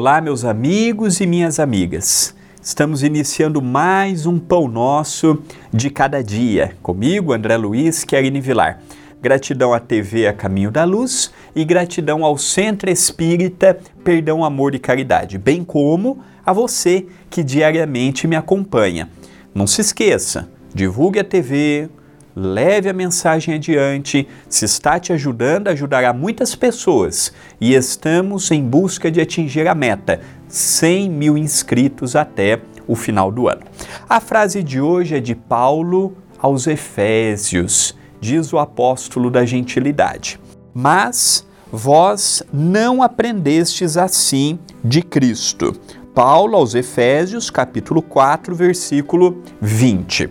Olá, meus amigos e minhas amigas. Estamos iniciando mais um Pão Nosso de cada dia. Comigo, André Luiz Querine Vilar. Gratidão à TV A Caminho da Luz e gratidão ao Centro Espírita Perdão, Amor e Caridade, bem como a você que diariamente me acompanha. Não se esqueça, divulgue a TV, leve a mensagem adiante. Se está te ajudando, ajudará muitas pessoas. E estamos em busca de atingir a meta: 100 mil inscritos até o final do ano. A frase de hoje é de Paulo aos Efésios, diz o apóstolo da gentilidade. Mas vós não aprendestes assim de Cristo. Paulo aos Efésios, capítulo 4, versículo 20.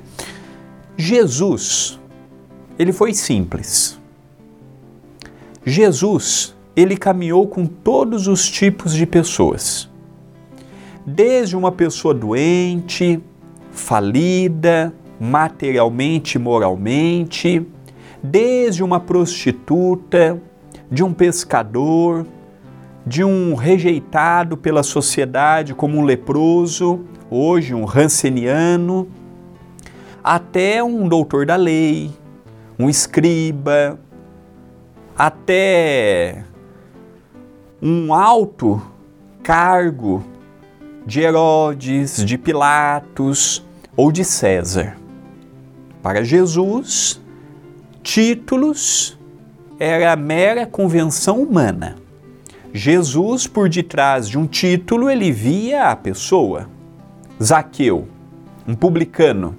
Jesus, ele foi simples. Jesus, ele caminhou com todos os tipos de pessoas. Desde uma pessoa doente, falida, materialmente, moralmente, desde uma prostituta, de um pescador, de um rejeitado pela sociedade como um leproso, hoje um ranceniano, até um doutor da lei, um escriba, até um alto cargo de Herodes, de Pilatos ou de César. Para Jesus, títulos era mera convenção humana. Jesus, por detrás de um título, ele via a pessoa. Zaqueu, um publicano,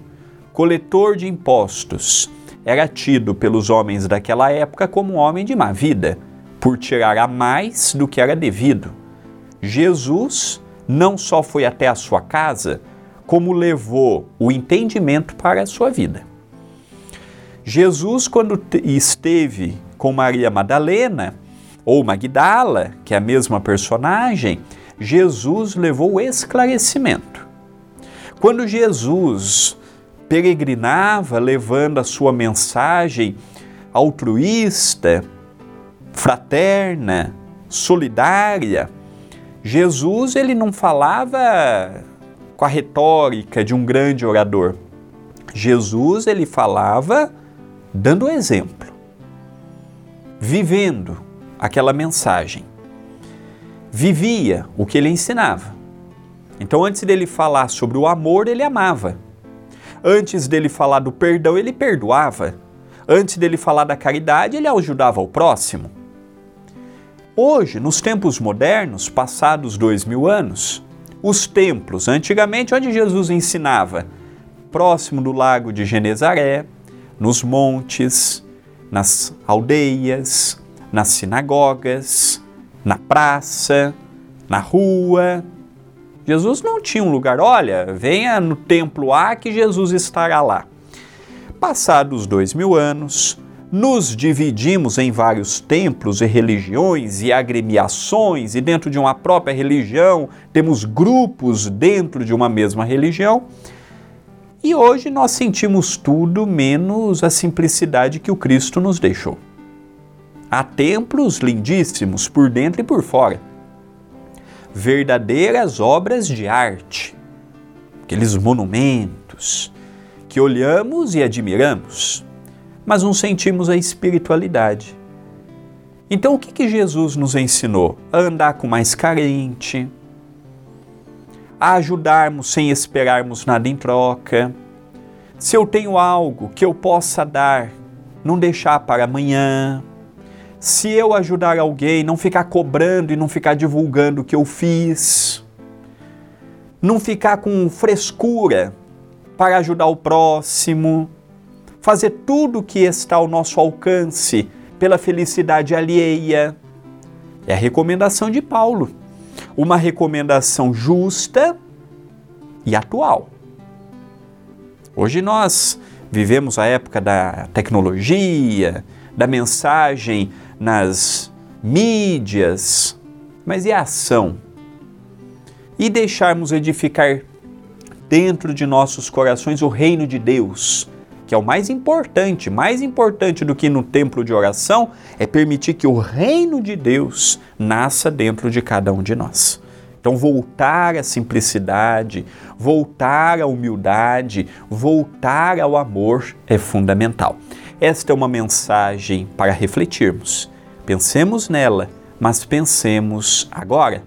coletor de impostos, era tido pelos homens daquela época como um homem de má vida, por tirar a mais do que era devido. Jesus não só foi até a sua casa, como levou o entendimento para a sua vida. Jesus, quando esteve com Maria Madalena, ou Magdala, que é a mesma personagem, Jesus levou o esclarecimento. Quando Jesus peregrinava levando a sua mensagem altruísta, fraterna, solidária. Jesus ele não falava com a retórica de um grande orador. Jesus ele falava dando exemplo, vivendo aquela mensagem. Vivia o que ele ensinava. Então antes dele falar sobre o amor, ele amava. Antes dele falar do perdão, ele perdoava. Antes dele falar da caridade, ele ajudava o próximo. Hoje, nos tempos modernos, passados dois mil anos, os templos, antigamente onde Jesus ensinava, próximo do lago de Genezaré, nos montes, nas aldeias, nas sinagogas, na praça, na rua, Jesus não tinha um lugar, olha, venha no templo A que Jesus estará lá. Passados dois mil anos, nos dividimos em vários templos e religiões e agremiações, e dentro de uma própria religião temos grupos dentro de uma mesma religião. E hoje nós sentimos tudo menos a simplicidade que o Cristo nos deixou. Há templos lindíssimos por dentro e por fora verdadeiras obras de arte, aqueles monumentos que olhamos e admiramos, mas não sentimos a espiritualidade. Então, o que, que Jesus nos ensinou? A andar com mais carente, a ajudarmos sem esperarmos nada em troca. Se eu tenho algo que eu possa dar, não deixar para amanhã, se eu ajudar alguém, não ficar cobrando e não ficar divulgando o que eu fiz, não ficar com frescura para ajudar o próximo, fazer tudo o que está ao nosso alcance pela felicidade alheia. É a recomendação de Paulo. Uma recomendação justa e atual. Hoje nós vivemos a época da tecnologia, da mensagem nas mídias, mas e a ação? E deixarmos edificar dentro de nossos corações o reino de Deus, que é o mais importante, mais importante do que no templo de oração, é permitir que o reino de Deus nasça dentro de cada um de nós. Então, voltar à simplicidade, voltar à humildade, voltar ao amor é fundamental. Esta é uma mensagem para refletirmos. Pensemos nela, mas pensemos agora.